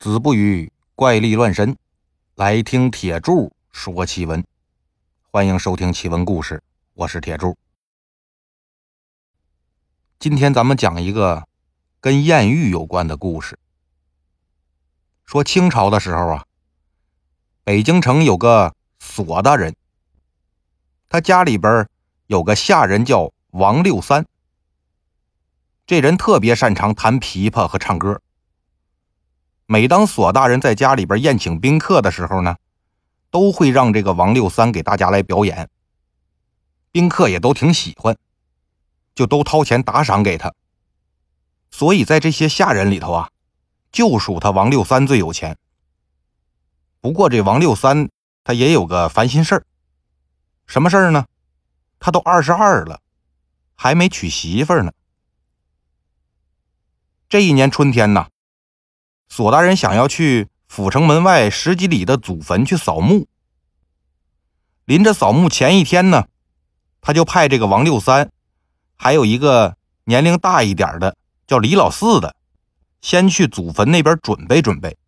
子不语怪力乱神，来听铁柱说奇闻。欢迎收听奇闻故事，我是铁柱。今天咱们讲一个跟艳遇有关的故事。说清朝的时候啊，北京城有个索大人，他家里边有个下人叫王六三。这人特别擅长弹琵琶和唱歌。每当索大人在家里边宴请宾客的时候呢，都会让这个王六三给大家来表演。宾客也都挺喜欢，就都掏钱打赏给他。所以在这些下人里头啊，就属他王六三最有钱。不过这王六三他也有个烦心事儿，什么事儿呢？他都二十二了，还没娶媳妇呢。这一年春天呢。索大人想要去府城门外十几里的祖坟去扫墓。临着扫墓前一天呢，他就派这个王六三，还有一个年龄大一点的叫李老四的，先去祖坟那边准备准备。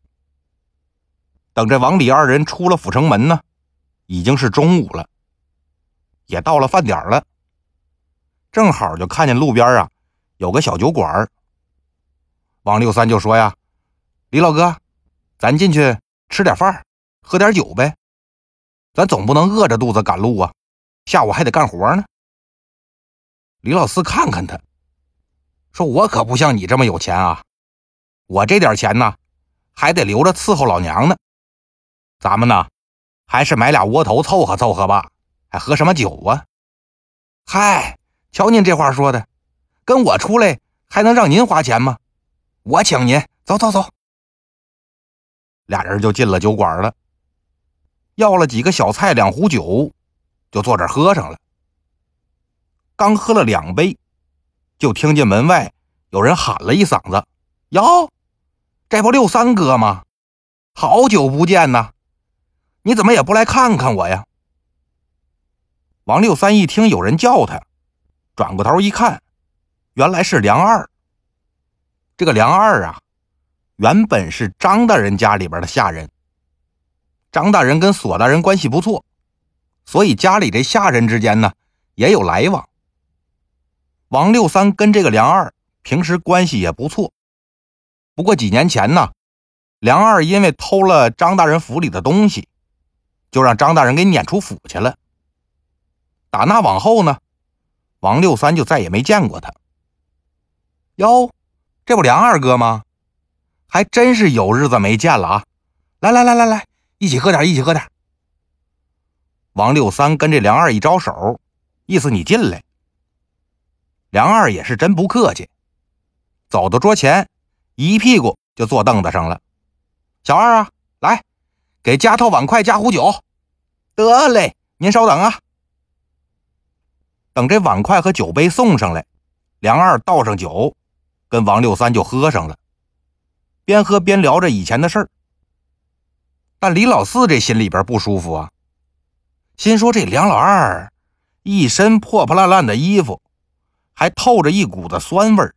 等这王李二人出了府城门呢，已经是中午了，也到了饭点了。正好就看见路边啊有个小酒馆王六三就说呀。李老哥，咱进去吃点饭，喝点酒呗。咱总不能饿着肚子赶路啊，下午还得干活呢。李老四看看他，说：“我可不像你这么有钱啊，我这点钱呢，还得留着伺候老娘呢。咱们呢，还是买俩窝头凑合凑合吧。还喝什么酒啊？嗨，瞧您这话说的，跟我出来还能让您花钱吗？我请您，走走走。”俩人就进了酒馆了，要了几个小菜，两壶酒，就坐这喝上了。刚喝了两杯，就听见门外有人喊了一嗓子：“哟，这不六三哥吗？好久不见呐！你怎么也不来看看我呀？”王六三一听有人叫他，转过头一看，原来是梁二。这个梁二啊。原本是张大人家里边的下人，张大人跟索大人关系不错，所以家里这下人之间呢也有来往。王六三跟这个梁二平时关系也不错，不过几年前呢，梁二因为偷了张大人府里的东西，就让张大人给撵出府去了。打那往后呢，王六三就再也没见过他。哟，这不梁二哥吗？还真是有日子没见了啊！来来来来来，一起喝点，一起喝点。王六三跟这梁二一招手，意思你进来。梁二也是真不客气，走到桌前，一屁股就坐凳子上了。小二啊，来，给加套碗筷加壶酒。得嘞，您稍等啊。等这碗筷和酒杯送上来，梁二倒上酒，跟王六三就喝上了。边喝边聊着以前的事儿，但李老四这心里边不舒服啊，心说这梁老二一身破破烂烂的衣服，还透着一股子酸味儿，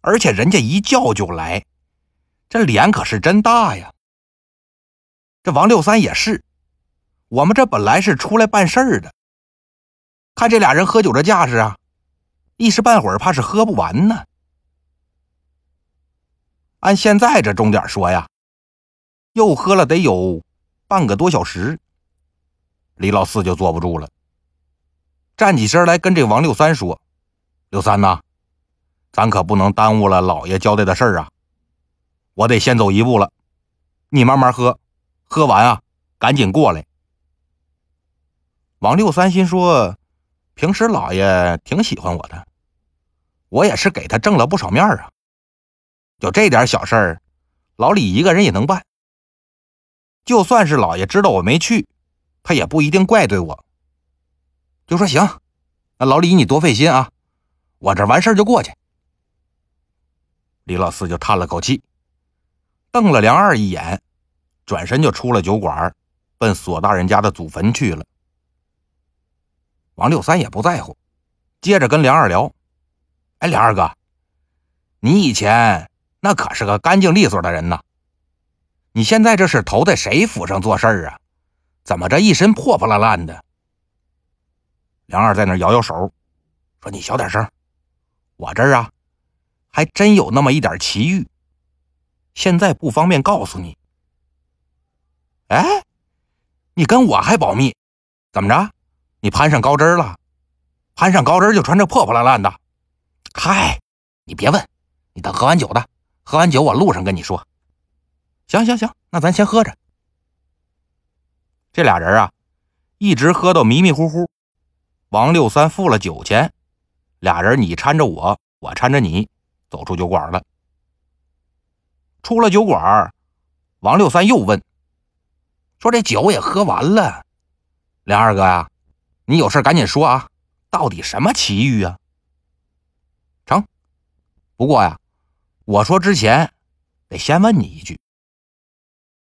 而且人家一叫就来，这脸可是真大呀。这王六三也是，我们这本来是出来办事儿的，看这俩人喝酒的架势啊，一时半会儿怕是喝不完呢。按现在这钟点说呀，又喝了得有半个多小时，李老四就坐不住了，站起身来跟这王六三说：“六三呐，咱可不能耽误了老爷交代的事儿啊，我得先走一步了，你慢慢喝，喝完啊赶紧过来。”王六三心说：“平时老爷挺喜欢我的，我也是给他挣了不少面啊。”有这点小事儿，老李一个人也能办。就算是老爷知道我没去，他也不一定怪罪我。就说行，那老李你多费心啊，我这完事儿就过去。李老四就叹了口气，瞪了梁二一眼，转身就出了酒馆，奔索大人家的祖坟去了。王六三也不在乎，接着跟梁二聊：“哎，梁二哥，你以前……”那可是个干净利索的人呐，你现在这是投在谁府上做事儿啊？怎么这一身破破烂烂的？”梁二在那摇摇手，说：“你小点声，我这儿啊，还真有那么一点奇遇，现在不方便告诉你。”哎，你跟我还保密？怎么着？你攀上高枝了？攀上高枝就穿这破破烂烂的？嗨，你别问，你等喝完酒的，喝完酒我路上跟你说。行行行，那咱先喝着。这俩人啊，一直喝到迷迷糊糊。王六三付了酒钱，俩人你搀着我，我搀着你，走出酒馆了。出了酒馆，王六三又问：“说这酒也喝完了，梁二哥呀，你有事赶紧说啊，到底什么奇遇啊？”成，不过呀，我说之前得先问你一句。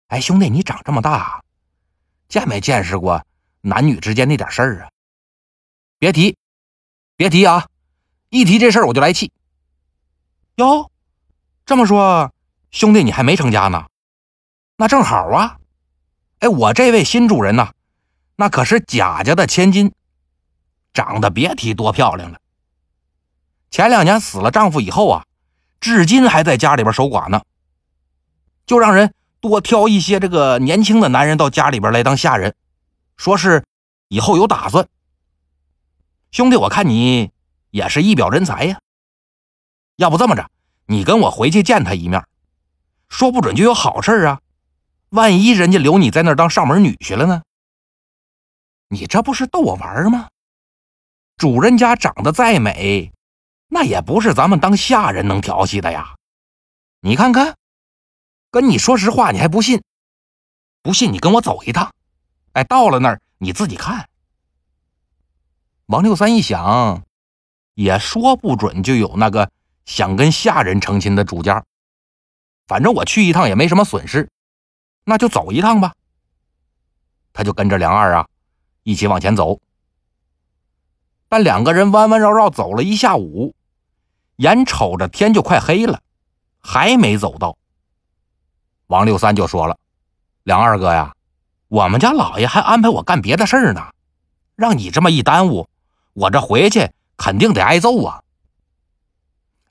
哎，兄弟，你长这么大，见没见识过男女之间那点事儿啊？别提，别提啊！一提这事儿我就来气。哟，这么说，兄弟你还没成家呢？那正好啊！哎，我这位新主人呐，那可是贾家的千金，长得别提多漂亮了。前两年死了丈夫以后啊，至今还在家里边守寡呢，就让人。多挑一些这个年轻的男人到家里边来当下人，说是以后有打算。兄弟，我看你也是一表人才呀。要不这么着，你跟我回去见他一面，说不准就有好事啊。万一人家留你在那儿当上门女婿了呢？你这不是逗我玩吗？主人家长得再美，那也不是咱们当下人能调戏的呀。你看看。跟你说实话，你还不信？不信你跟我走一趟。哎，到了那儿你自己看。王六三一想，也说不准就有那个想跟下人成亲的主家。反正我去一趟也没什么损失，那就走一趟吧。他就跟着梁二啊一起往前走。但两个人弯弯绕绕走了一下午，眼瞅着天就快黑了，还没走到。王六三就说了：“梁二哥呀，我们家老爷还安排我干别的事儿呢，让你这么一耽误，我这回去肯定得挨揍啊！”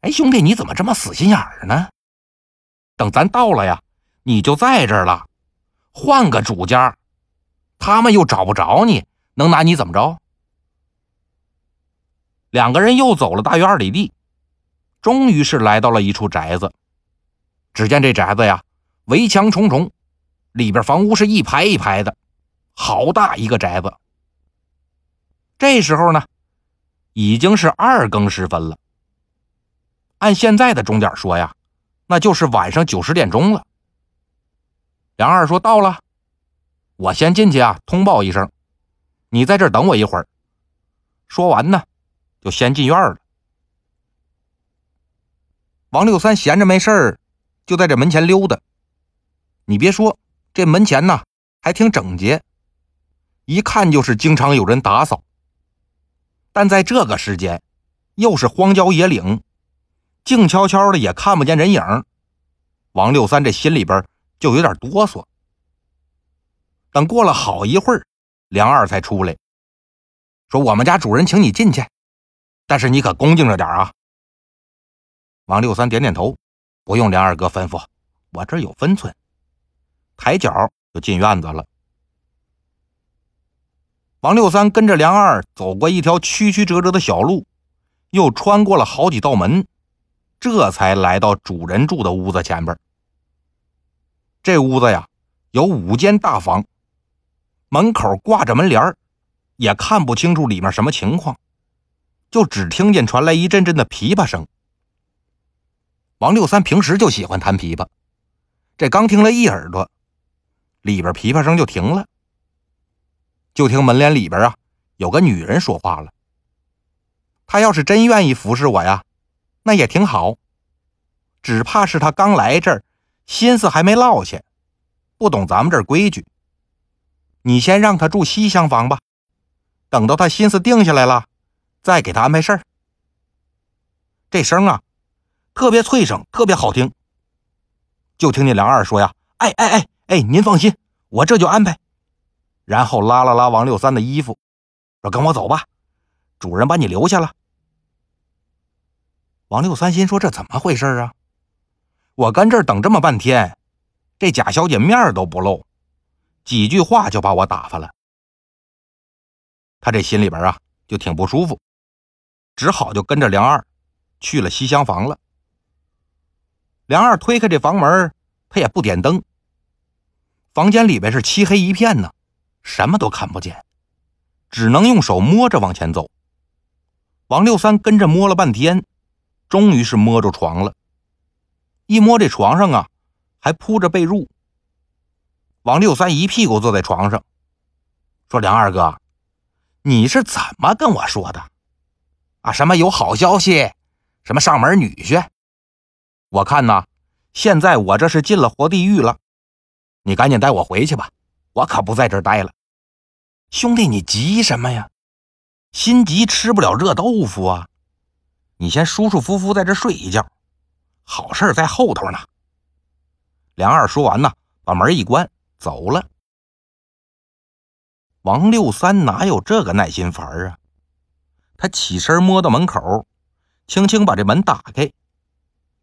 哎，兄弟，你怎么这么死心眼儿呢？等咱到了呀，你就在这儿了，换个主家，他们又找不着你，能拿你怎么着？两个人又走了大约二里地，终于是来到了一处宅子。只见这宅子呀。围墙重重，里边房屋是一排一排的，好大一个宅子。这时候呢，已经是二更时分了。按现在的钟点说呀，那就是晚上九十点钟了。梁二说：“到了，我先进去啊，通报一声，你在这等我一会儿。”说完呢，就先进院了。王六三闲着没事儿，就在这门前溜达。你别说，这门前呢还挺整洁，一看就是经常有人打扫。但在这个时间，又是荒郊野岭，静悄悄的，也看不见人影。王六三这心里边就有点哆嗦。等过了好一会儿，梁二才出来，说：“我们家主人请你进去，但是你可恭敬着点啊。”王六三点点头：“不用梁二哥吩咐，我这有分寸。”抬脚就进院子了。王六三跟着梁二走过一条曲曲折折的小路，又穿过了好几道门，这才来到主人住的屋子前边。这屋子呀，有五间大房，门口挂着门帘也看不清楚里面什么情况，就只听见传来一阵阵的琵琶声。王六三平时就喜欢弹琵琶，这刚听了一耳朵。里边琵琶声就停了，就听门帘里边啊有个女人说话了。她要是真愿意服侍我呀，那也挺好。只怕是她刚来这儿，心思还没落下，不懂咱们这儿规矩。你先让她住西厢房吧，等到她心思定下来了，再给她安排事儿。这声啊，特别脆声，特别好听。就听见梁二说呀：“哎哎哎哎，您放心，我这就安排。然后拉了拉王六三的衣服，说：“跟我走吧，主人把你留下了。”王六三心说：“这怎么回事啊？我跟这儿等这么半天，这贾小姐面都不露，几句话就把我打发了。”他这心里边啊，就挺不舒服，只好就跟着梁二去了西厢房了。梁二推开这房门，他也不点灯，房间里边是漆黑一片呢。什么都看不见，只能用手摸着往前走。王六三跟着摸了半天，终于是摸着床了。一摸这床上啊，还铺着被褥。王六三一屁股坐在床上，说：“梁二哥，你是怎么跟我说的？啊，什么有好消息，什么上门女婿？我看呐，现在我这是进了活地狱了。你赶紧带我回去吧，我可不在这儿待了。”兄弟，你急什么呀？心急吃不了热豆腐啊！你先舒舒服服在这睡一觉，好事在后头呢。梁二说完呢，把门一关，走了。王六三哪有这个耐心烦啊？他起身摸到门口，轻轻把这门打开，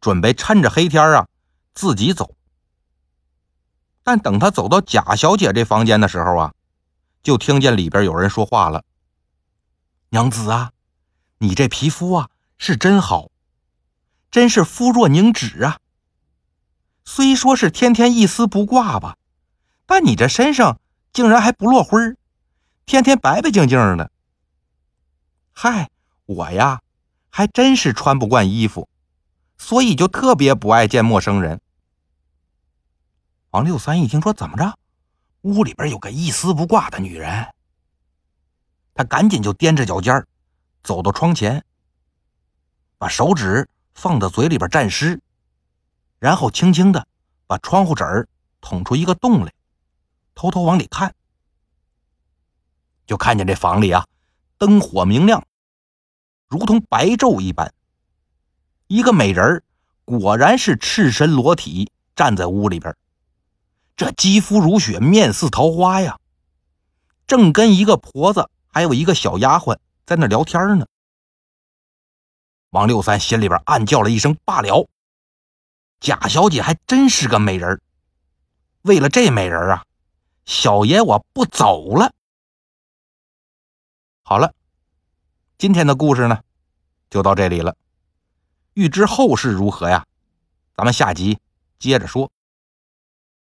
准备趁着黑天啊自己走。但等他走到贾小姐这房间的时候啊。就听见里边有人说话了：“娘子啊，你这皮肤啊是真好，真是肤若凝脂啊。虽说是天天一丝不挂吧，但你这身上竟然还不落灰儿，天天白白净净的。嗨，我呀还真是穿不惯衣服，所以就特别不爱见陌生人。”王六三一听说怎么着？屋里边有个一丝不挂的女人，他赶紧就踮着脚尖走到窗前，把手指放到嘴里边蘸湿，然后轻轻的把窗户纸捅出一个洞来，偷偷往里看，就看见这房里啊，灯火明亮，如同白昼一般。一个美人果然是赤身裸体站在屋里边。这肌肤如雪，面似桃花呀！正跟一个婆子，还有一个小丫鬟在那聊天呢。王六三心里边暗叫了一声：“罢了！”贾小姐还真是个美人为了这美人啊，小爷我不走了。好了，今天的故事呢，就到这里了。欲知后事如何呀？咱们下集接着说。